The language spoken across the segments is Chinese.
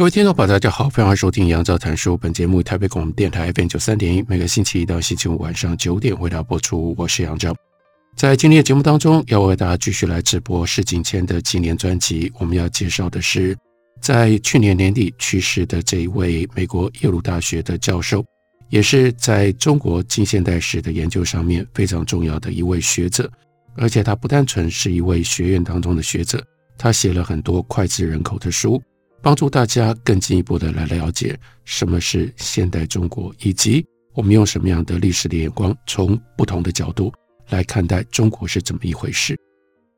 各位听众朋友，大家好，欢迎收听杨照谈书。本节目台北广播电台 FM 九三点一，每个星期一到星期五晚上九点为大家播出。我是杨照，在今天的节目当中，要为大家继续来直播施景谦的纪念专辑。我们要介绍的是，在去年年底去世的这一位美国耶鲁大学的教授，也是在中国近现代史的研究上面非常重要的一位学者。而且他不单纯是一位学院当中的学者，他写了很多脍炙人口的书。帮助大家更进一步的来了解什么是现代中国，以及我们用什么样的历史的眼光，从不同的角度来看待中国是怎么一回事。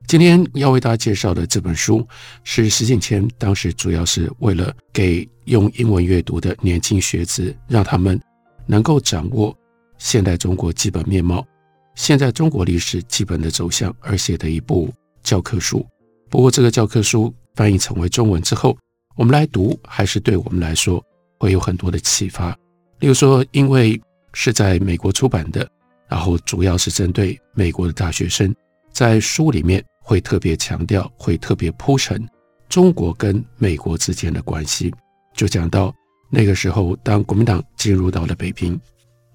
今天要为大家介绍的这本书，是石景谦当时主要是为了给用英文阅读的年轻学子，让他们能够掌握现代中国基本面貌、现在中国历史基本的走向而写的一部教科书。不过，这个教科书翻译成为中文之后，我们来读，还是对我们来说会有很多的启发。例如说，因为是在美国出版的，然后主要是针对美国的大学生，在书里面会特别强调，会特别铺陈中国跟美国之间的关系。就讲到那个时候，当国民党进入到了北平，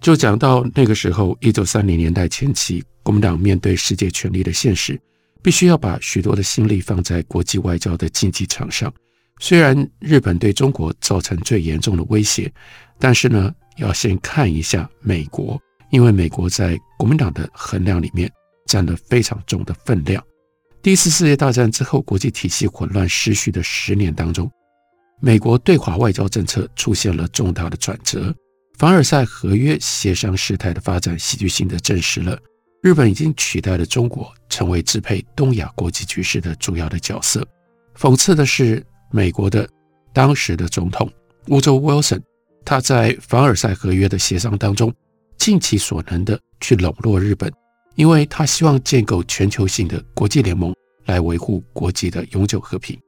就讲到那个时候，一九三零年代前期，国民党面对世界权力的现实，必须要把许多的心力放在国际外交的竞技场上。虽然日本对中国造成最严重的威胁，但是呢，要先看一下美国，因为美国在国民党的衡量里面占了非常重的分量。第一次世界大战之后，国际体系混乱失序的十年当中，美国对华外交政策出现了重大的转折。凡尔赛合约协商事态的发展，戏剧性的证实了日本已经取代了中国，成为支配东亚国际局势的主要的角色。讽刺的是，美国的当时的总统乌州威尔森，他在凡尔赛合约的协商当中，尽其所能的去笼络日本，因为他希望建构全球性的国际联盟来维护国际的永久和平。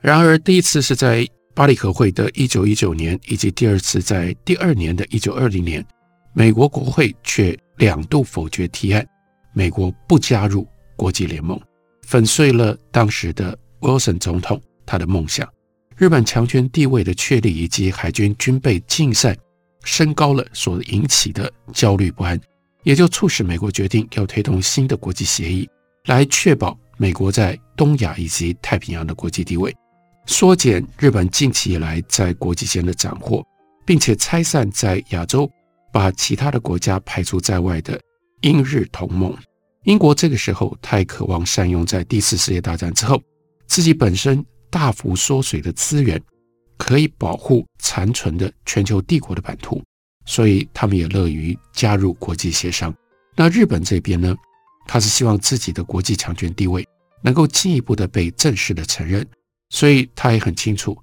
然而，第一次是在巴黎和会的一九一九年，以及第二次在第二年的一九二零年，美国国会却两度否决提案，美国不加入国际联盟，粉碎了当时的威尔森总统。他的梦想，日本强权地位的确立以及海军军备竞赛升高了所引起的焦虑不安，也就促使美国决定要推动新的国际协议，来确保美国在东亚以及太平洋的国际地位，缩减日本近期以来在国际间的斩获，并且拆散在亚洲，把其他的国家排除在外的英日同盟。英国这个时候太渴望善用在第四世界大战之后自己本身。大幅缩水的资源可以保护残存的全球帝国的版图，所以他们也乐于加入国际协商。那日本这边呢，他是希望自己的国际强权地位能够进一步的被正式的承认，所以他也很清楚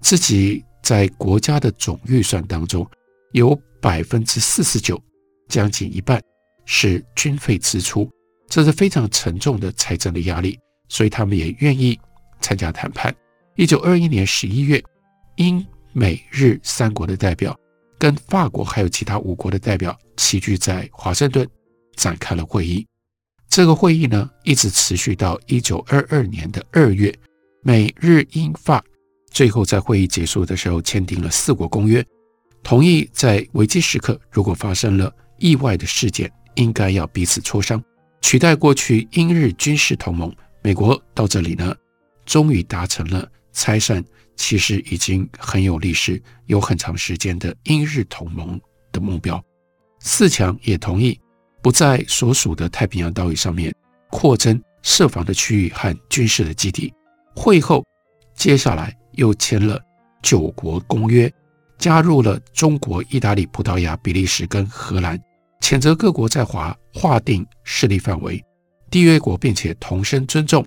自己在国家的总预算当中有百分之四十九，将近一半是军费支出，这是非常沉重的财政的压力，所以他们也愿意。参加谈判。一九二一年十一月，英美日三国的代表跟法国还有其他五国的代表齐聚在华盛顿，展开了会议。这个会议呢，一直持续到一九二二年的二月。美日英法最后在会议结束的时候签订了四国公约，同意在危机时刻，如果发生了意外的事件，应该要彼此磋商，取代过去英日军事同盟。美国到这里呢，终于达成了拆散，其实已经很有历史、有很长时间的英日同盟的目标。四强也同意不在所属的太平洋岛屿上面扩增设防的区域和军事的基地。会后，接下来又签了九国公约，加入了中国、意大利、葡萄牙、比利时跟荷兰，谴责各国在华划定势力范围、缔约国，并且同声尊重。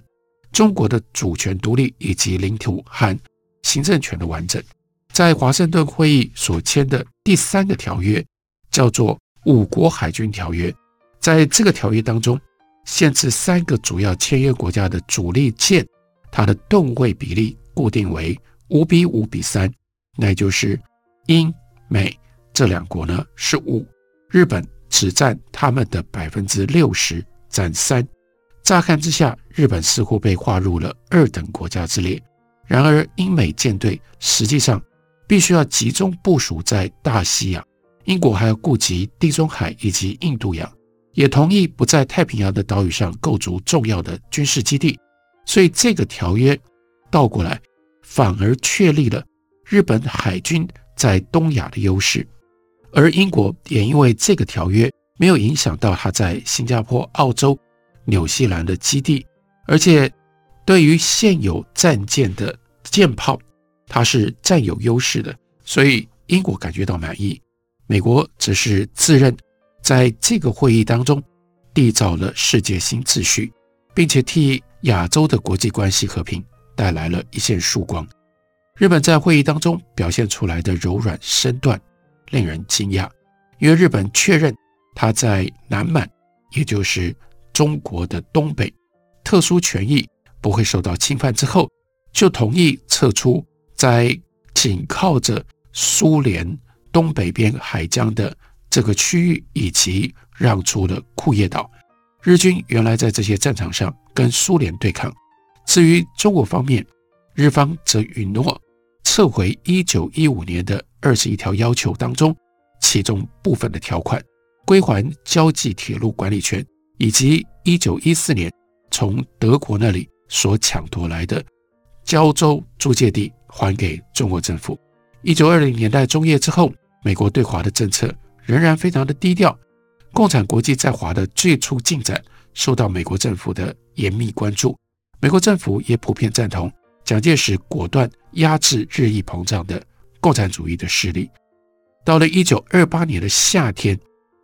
中国的主权独立以及领土和行政权的完整。在华盛顿会议所签的第三个条约叫做《五国海军条约》，在这个条约当中，限制三个主要签约国家的主力舰，它的吨位比例固定为五比五比三，那就是英美这两国呢是五，日本只占他们的百分之六十，占三。乍看之下，日本似乎被划入了二等国家之列。然而，英美舰队实际上必须要集中部署在大西洋，英国还要顾及地中海以及印度洋。也同意不在太平洋的岛屿上构筑重要的军事基地，所以这个条约倒过来反而确立了日本海军在东亚的优势，而英国也因为这个条约没有影响到他在新加坡、澳洲、纽西兰的基地，而且对于现有战舰的舰炮，它是占有优势的，所以英国感觉到满意，美国则是自认。在这个会议当中，缔造了世界新秩序，并且替亚洲的国际关系和平带来了一线曙光。日本在会议当中表现出来的柔软身段令人惊讶，因为日本确认他在南满，也就是中国的东北，特殊权益不会受到侵犯之后，就同意撤出在紧靠着苏联东北边海疆的。这个区域以及让出了库页岛，日军原来在这些战场上跟苏联对抗。至于中国方面，日方则允诺撤回一九一五年的二十一条要求当中其中部分的条款，归还交际铁路管理权，以及一九一四年从德国那里所抢夺来的胶州租界地还给中国政府。一九二零年代中叶之后，美国对华的政策。仍然非常的低调，共产国际在华的最初进展受到美国政府的严密关注，美国政府也普遍赞同蒋介石果断压制日益膨胀的共产主义的势力。到了一九二八年的夏天，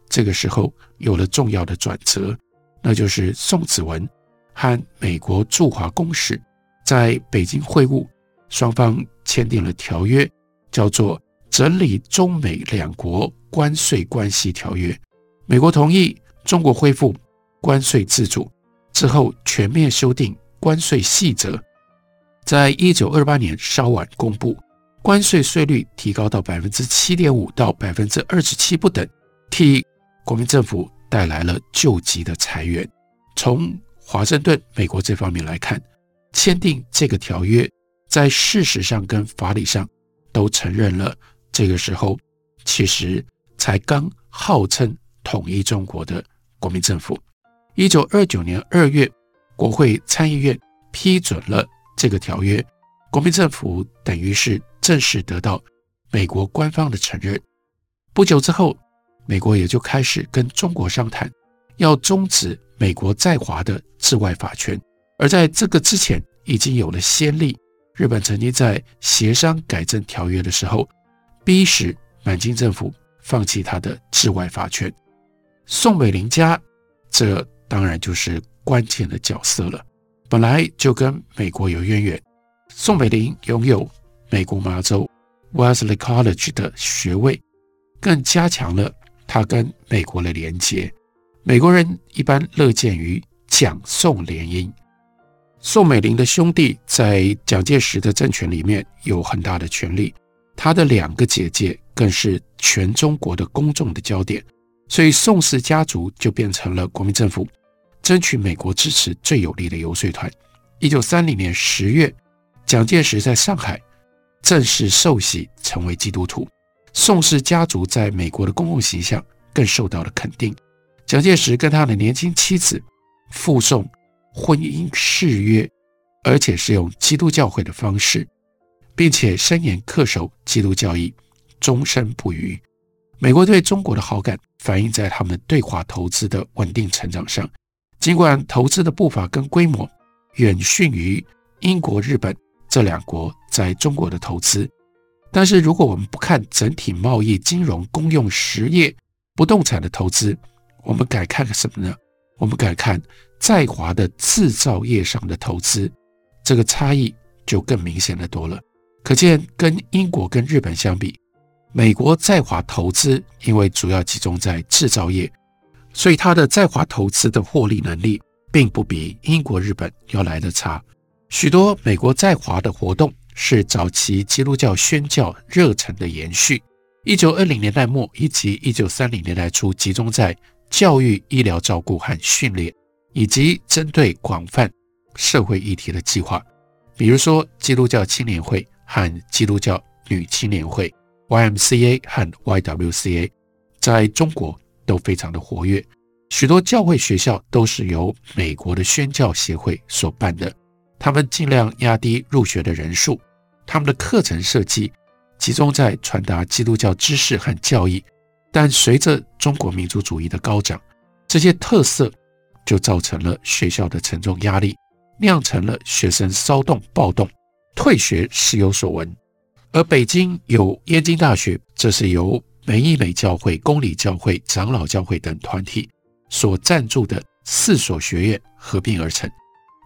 这个时候有了重要的转折，那就是宋子文和美国驻华公使在北京会晤，双方签订了条约，叫做。整理中美两国关税关系条约，美国同意中国恢复关税自主之后，全面修订关税细则，在一九二八年稍晚公布，关税税率提高到百分之七点五到百分之二十七不等，替国民政府带来了救急的财源。从华盛顿美国这方面来看，签订这个条约，在事实上跟法理上都承认了。这个时候，其实才刚号称统一中国的国民政府。一九二九年二月，国会参议院批准了这个条约，国民政府等于是正式得到美国官方的承认。不久之后，美国也就开始跟中国商谈，要终止美国在华的治外法权。而在这个之前，已经有了先例，日本曾经在协商改正条约的时候。逼使满清政府放弃他的治外法权，宋美龄家，这当然就是关键的角色了。本来就跟美国有渊源，宋美龄拥有美国麻州 Wesley College 的学位，更加强了他跟美国的连结。美国人一般乐见于蒋宋联姻。宋美龄的兄弟在蒋介石的政权里面有很大的权力。他的两个姐姐更是全中国的公众的焦点，所以宋氏家族就变成了国民政府争取美国支持最有力的游说团。一九三零年十月，蒋介石在上海正式受洗成为基督徒，宋氏家族在美国的公共形象更受到了肯定。蒋介石跟他的年轻妻子附送婚姻誓约，而且是用基督教会的方式。并且深严恪守基督教义，终身不渝。美国对中国的好感反映在他们对华投资的稳定成长上。尽管投资的步伐跟规模远逊于英国、日本这两国在中国的投资，但是如果我们不看整体贸易、金融、公用实业、不动产的投资，我们改看什么呢？我们改看在华的制造业上的投资，这个差异就更明显的多了。可见，跟英国跟日本相比，美国在华投资因为主要集中在制造业，所以它的在华投资的获利能力并不比英国、日本要来得差。许多美国在华的活动是早期基督教宣教热忱的延续。一九二零年代末以及一九三零年代初，集中在教育、医疗照顾和训练，以及针对广泛社会议题的计划，比如说基督教青年会和基督教女青年会 （YMCA） 和 YWCA，在中国都非常的活跃。许多教会学校都是由美国的宣教协会所办的，他们尽量压低入学的人数，他们的课程设计。集中在传达基督教知识和教义，但随着中国民族主义的高涨，这些特色就造成了学校的沉重压力，酿成了学生骚动暴动，退学时有所闻。而北京有燕京大学，这是由美以美教会、公理教会、长老教会等团体所赞助的四所学院合并而成，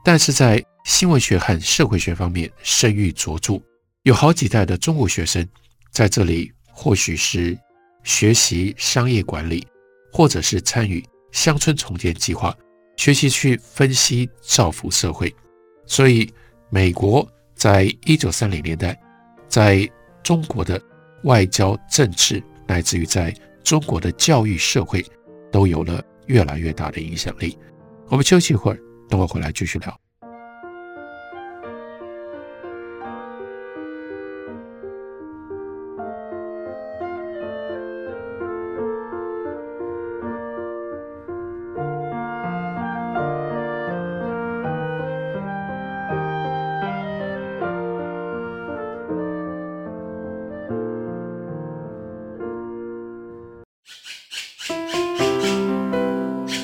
但是在新闻学和社会学方面声誉卓著。有好几代的中国学生在这里，或许是学习商业管理，或者是参与乡村重建计划，学习去分析造福社会。所以，美国在一九三零年代，在中国的外交政治，乃至于在中国的教育社会，都有了越来越大的影响力。我们休息一会儿，等我回来继续聊。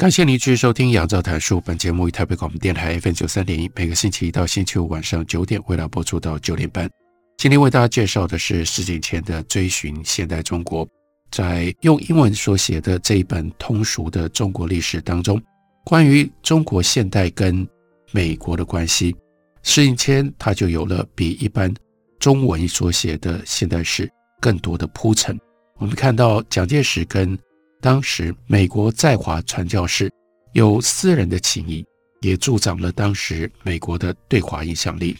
感谢您继续收听《杨照谈书》。本节目于台北广播电台 FM 九三点一，每个星期一到星期五晚上九点，为大家播出到九点半。今天为大家介绍的是石景谦的《追寻现代中国》。在用英文所写的这一本通俗的中国历史当中，关于中国现代跟美国的关系，石景谦他就有了比一般中文所写的现代史更多的铺陈。我们看到蒋介石跟当时，美国在华传教士有私人的情谊，也助长了当时美国的对华影响力。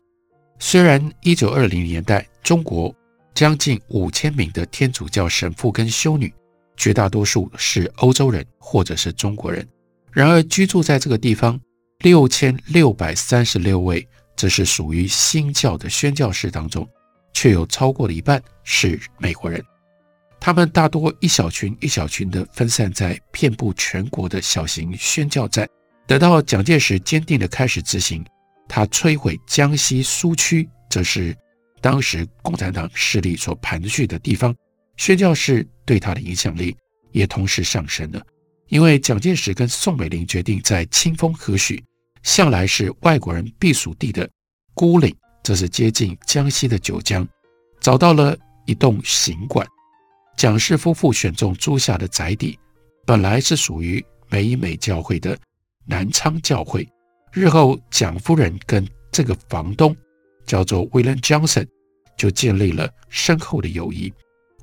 虽然一九二零年代中国将近五千名的天主教神父跟修女，绝大多数是欧洲人或者是中国人，然而居住在这个地方六千六百三十六位，这是属于新教的宣教士当中，却有超过了一半是美国人。他们大多一小群一小群的分散在遍布全国的小型宣教站。等到蒋介石坚定的开始执行，他摧毁江西苏区，则是当时共产党势力所盘踞的地方，宣教士对他的影响力也同时上升了。因为蒋介石跟宋美龄决定在清风河许，向来是外国人避暑地的孤岭，这是接近江西的九江，找到了一栋行馆。蒋氏夫妇选中租下的宅邸，本来是属于美美教会的南昌教会。日后蒋夫人跟这个房东叫做 William Johnson，就建立了深厚的友谊。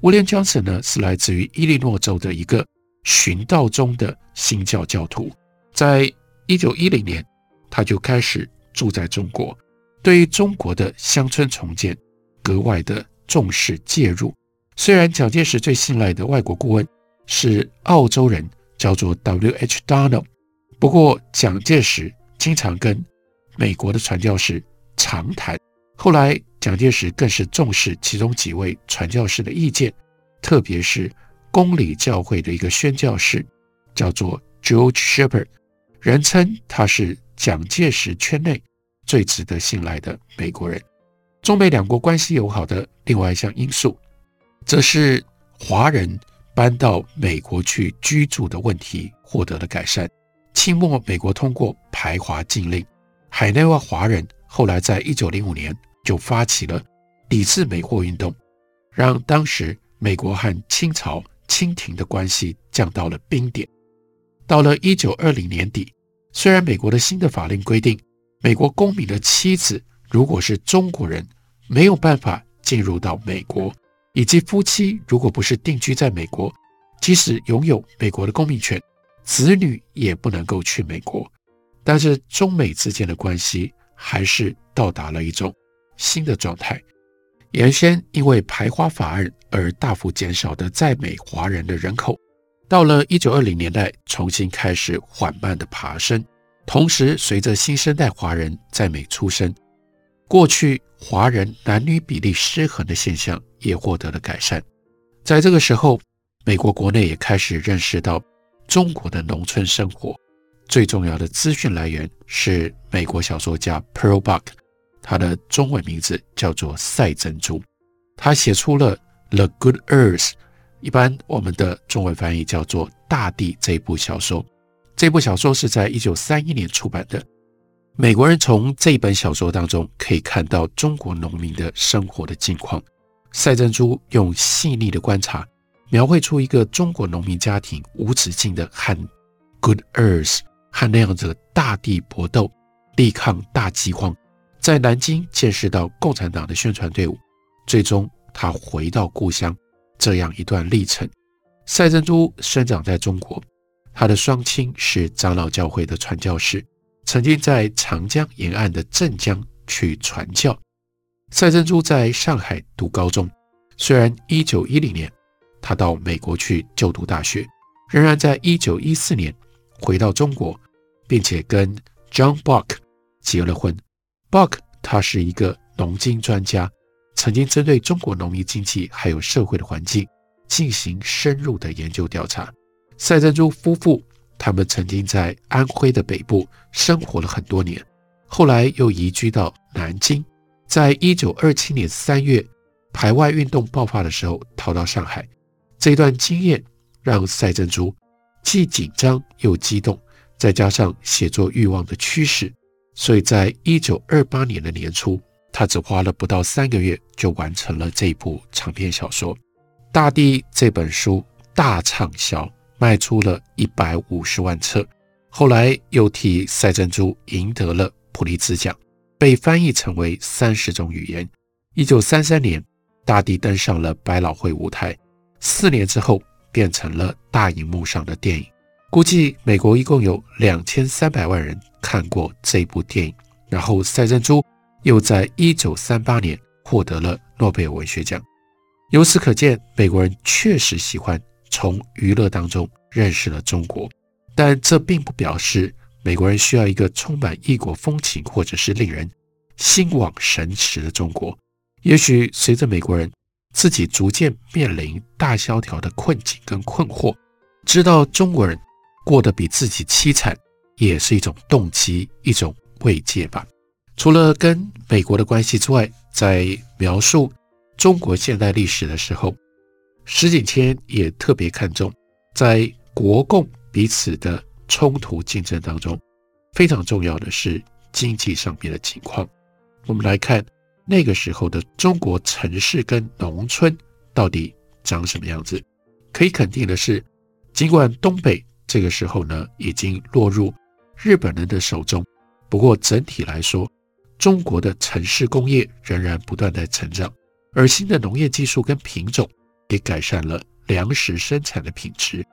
William Johnson 呢，是来自于伊利诺州的一个寻道中的新教教徒，在一九一零年，他就开始住在中国，对于中国的乡村重建格外的重视介入。虽然蒋介石最信赖的外国顾问是澳洲人，叫做 W.H. Donald，不过蒋介石经常跟美国的传教士长谈。后来，蒋介石更是重视其中几位传教士的意见，特别是公理教会的一个宣教士，叫做 George Shepherd，人称他是蒋介石圈内最值得信赖的美国人。中美两国关系友好的另外一项因素，则是华人搬到美国去居住的问题获得了改善。清末，美国通过排华禁令，海内外华人后来在一九零五年。就发起了抵制美货运动，让当时美国和清朝清廷的关系降到了冰点。到了一九二零年底，虽然美国的新的法令规定，美国公民的妻子如果是中国人，没有办法进入到美国，以及夫妻如果不是定居在美国，即使拥有美国的公民权，子女也不能够去美国。但是中美之间的关系还是到达了一种。新的状态，原先因为排华法案而大幅减少的在美华人的人口，到了一九二零年代重新开始缓慢的爬升。同时，随着新生代华人在美出生，过去华人男女比例失衡的现象也获得了改善。在这个时候，美国国内也开始认识到中国的农村生活。最重要的资讯来源是美国小说家 Pearl Buck。他的中文名字叫做赛珍珠，他写出了《The Good Earth》，一般我们的中文翻译叫做《大地》这部小说。这部小说是在一九三一年出版的。美国人从这本小说当中可以看到中国农民的生活的境况。赛珍珠用细腻的观察，描绘出一个中国农民家庭无止境的和 Good Earth 和那样的大地搏斗，力抗大饥荒。在南京见识到共产党的宣传队伍，最终他回到故乡，这样一段历程。赛珍珠生长在中国，他的双亲是长老教会的传教士，曾经在长江沿岸的镇江去传教。赛珍珠在上海读高中，虽然1910年他到美国去就读大学，仍然在1914年回到中国，并且跟 John Buck 结了婚。Buck 他是一个农经专家，曾经针对中国农民经济还有社会的环境进行深入的研究调查。赛珍珠夫妇他们曾经在安徽的北部生活了很多年，后来又移居到南京。在一九二七年三月排外运动爆发的时候，逃到上海。这段经验让赛珍珠既紧张又激动，再加上写作欲望的驱使。所以在一九二八年的年初，他只花了不到三个月就完成了这部长篇小说《大地》。这本书大畅销，卖出了一百五十万册，后来又替赛珍珠赢得了普利兹奖，被翻译成为三十种语言。一九三三年，《大地》登上了百老汇舞台，四年之后变成了大荧幕上的电影。估计美国一共有两千三百万人看过这部电影，然后赛珍珠又在一九三八年获得了诺贝尔文学奖。由此可见，美国人确实喜欢从娱乐当中认识了中国，但这并不表示美国人需要一个充满异国风情或者是令人心往神驰的中国。也许随着美国人自己逐渐面临大萧条的困境跟困惑，知道中国人。过得比自己凄惨，也是一种动机，一种慰藉吧。除了跟美国的关系之外，在描述中国现代历史的时候，石景谦也特别看重在国共彼此的冲突竞争当中，非常重要的是经济上面的情况。我们来看那个时候的中国城市跟农村到底长什么样子。可以肯定的是，尽管东北这个时候呢已经落入日本人的手中，不过整体来说，中国的城市工业仍然不断在成长，而新的农业技术跟品种也改善了粮食生产的品质。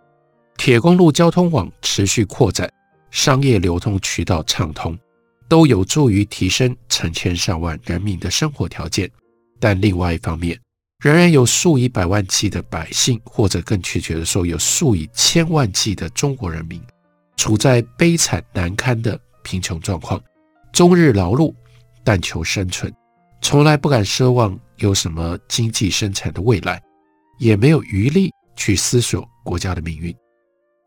铁公路交通网持续扩展，商业流通渠道畅通，都有助于提升成千上万人民的生活条件。但另外一方面，仍然有数以百万计的百姓，或者更确切的说，有数以千万计的中国人民，处在悲惨难堪的贫穷状况，终日劳碌，但求生存，从来不敢奢望有什么经济生产的未来，也没有余力去思索国家的命运。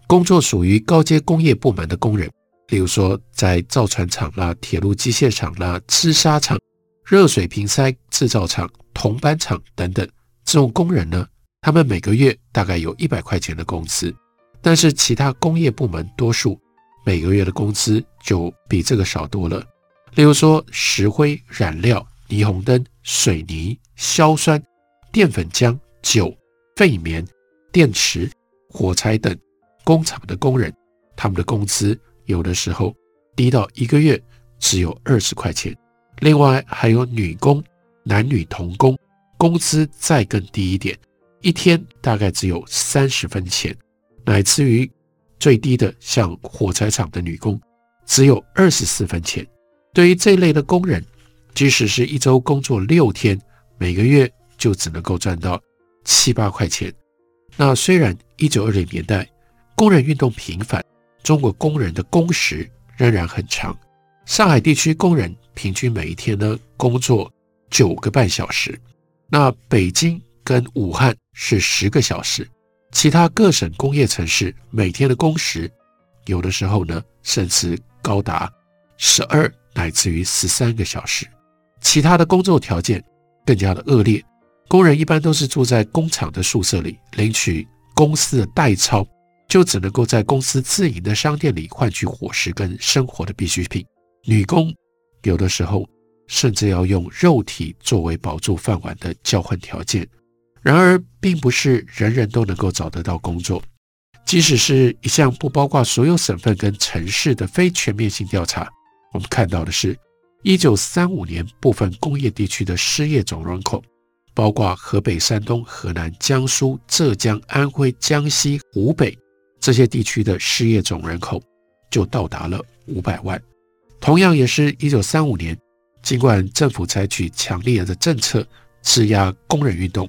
工作属于高阶工业部门的工人，例如说在造船厂啦、铁路机械厂啦、织纱厂、热水瓶塞制造厂。铜板厂等等，这种工人呢，他们每个月大概有一百块钱的工资，但是其他工业部门多数每个月的工资就比这个少多了。例如说，石灰、染料、霓虹灯、水泥、硝酸、淀粉浆、酒、废棉、电池、火柴等工厂的工人，他们的工资有的时候低到一个月只有二十块钱。另外还有女工。男女同工，工资再更低一点，一天大概只有三十分钱，乃至于最低的像火柴厂的女工，只有二十四分钱。对于这类的工人，即使是一周工作六天，每个月就只能够赚到七八块钱。那虽然一九二零年代工人运动频繁，中国工人的工时仍然很长。上海地区工人平均每一天呢工作。九个半小时，那北京跟武汉是十个小时，其他各省工业城市每天的工时，有的时候呢，甚至高达十二乃至于十三个小时。其他的工作条件更加的恶劣，工人一般都是住在工厂的宿舍里，领取公司的代钞，就只能够在公司自营的商店里换取伙食跟生活的必需品。女工有的时候。甚至要用肉体作为保住饭碗的交换条件。然而，并不是人人都能够找得到工作。即使是一项不包括所有省份跟城市的非全面性调查，我们看到的是，一九三五年部分工业地区的失业总人口，包括河北、山东、河南、江苏、浙江、安徽、江西、湖北这些地区的失业总人口，就到达了五百万。同样，也是一九三五年。尽管政府采取强烈的政策施压工人运动，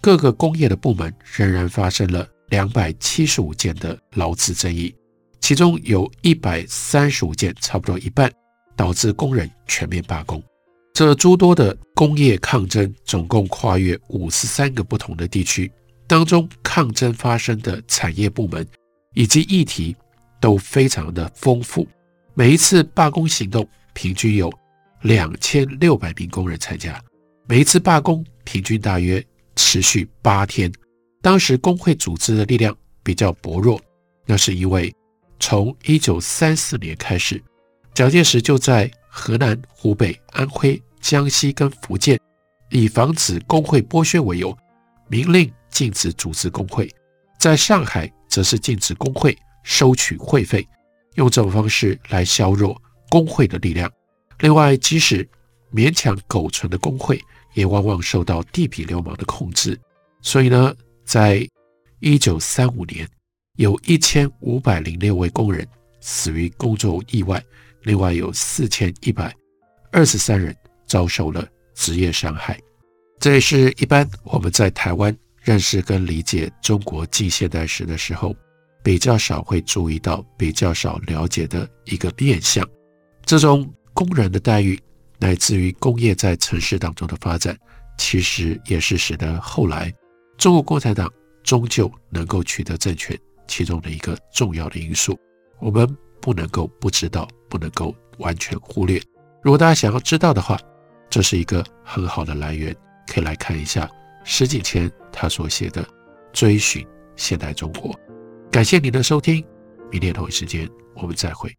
各个工业的部门仍然发生了两百七十五件的劳资争议，其中有一百三十五件，差不多一半，导致工人全面罢工。这诸多的工业抗争总共跨越五十三个不同的地区，当中抗争发生的产业部门以及议题都非常的丰富。每一次罢工行动平均有两千六百名工人参加，每一次罢工平均大约持续八天。当时工会组织的力量比较薄弱，那是因为从一九三四年开始，蒋介石就在河南、湖北、安徽、江西跟福建，以防止工会剥削为由，明令禁止组织工会；在上海，则是禁止工会收取会费，用这种方式来削弱工会的力量。另外，即使勉强苟存的工会，也往往受到地痞流氓的控制。所以呢，在一九三五年，有一千五百零六位工人死于工作意外，另外有四千一百二十三人遭受了职业伤害。这也是一般我们在台湾认识跟理解中国近现代史的时候，比较少会注意到、比较少了解的一个面向。这种。工人的待遇，乃至于工业在城市当中的发展，其实也是使得后来中国共产党终究能够取得政权其中的一个重要的因素。我们不能够不知道，不能够完全忽略。如果大家想要知道的话，这是一个很好的来源，可以来看一下石景谦他所写的《追寻现代中国》。感谢您的收听，明天同一时间我们再会。